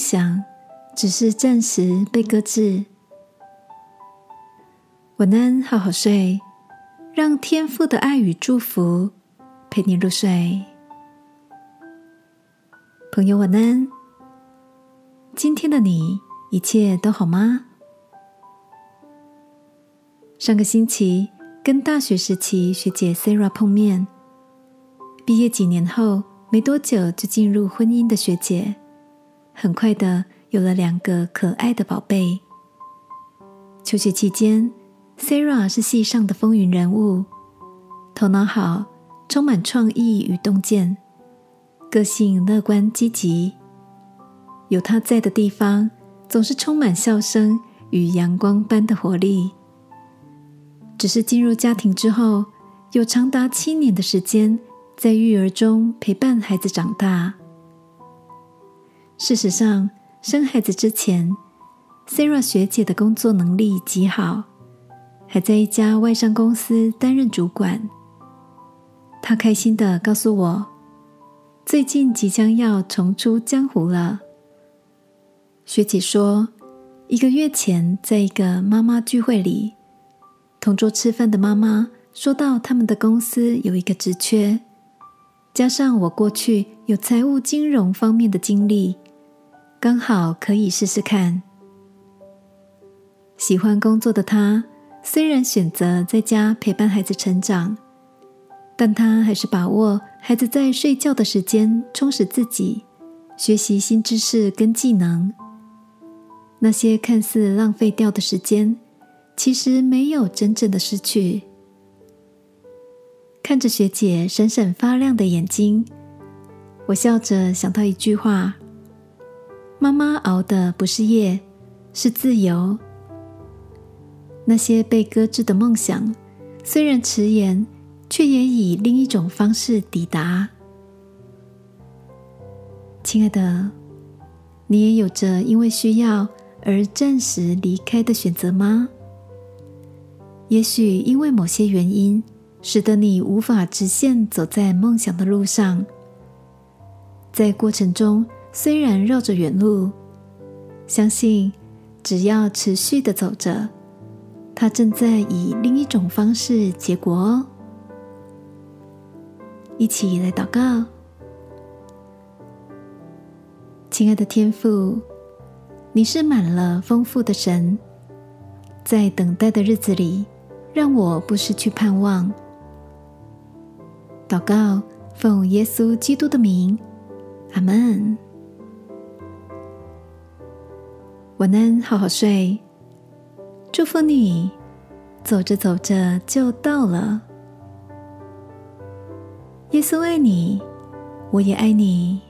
想只是暂时被搁置。晚安，好好睡，让天父的爱与祝福陪你入睡。朋友，晚安。今天的你一切都好吗？上个星期跟大学时期学姐 Sarah 碰面，毕业几年后没多久就进入婚姻的学姐，很快的有了两个可爱的宝贝。求学期间。，Sara 是系上的风云人物，头脑好，充满创意与洞见，个性乐观积极。有她在的地方，总是充满笑声与阳光般的活力。只是进入家庭之后，有长达七年的时间在育儿中陪伴孩子长大。事实上，生孩子之前，Sara 学姐的工作能力极好。还在一家外商公司担任主管，她开心的告诉我，最近即将要重出江湖了。学姐说，一个月前在一个妈妈聚会里，同桌吃饭的妈妈说到他们的公司有一个职缺，加上我过去有财务金融方面的经历，刚好可以试试看。喜欢工作的他。虽然选择在家陪伴孩子成长，但他还是把握孩子在睡觉的时间，充实自己，学习新知识跟技能。那些看似浪费掉的时间，其实没有真正的失去。看着学姐闪闪发亮的眼睛，我笑着想到一句话：妈妈熬的不是夜，是自由。那些被搁置的梦想，虽然迟延，却也以另一种方式抵达。亲爱的，你也有着因为需要而暂时离开的选择吗？也许因为某些原因，使得你无法直线走在梦想的路上。在过程中，虽然绕着远路，相信只要持续的走着。他正在以另一种方式结果哦，一起来祷告，亲爱的天父，你是满了丰富的神，在等待的日子里，让我不失去盼望。祷告，奉耶稣基督的名，阿门。晚安，好好睡。祝福你，走着走着就到了。耶稣爱你，我也爱你。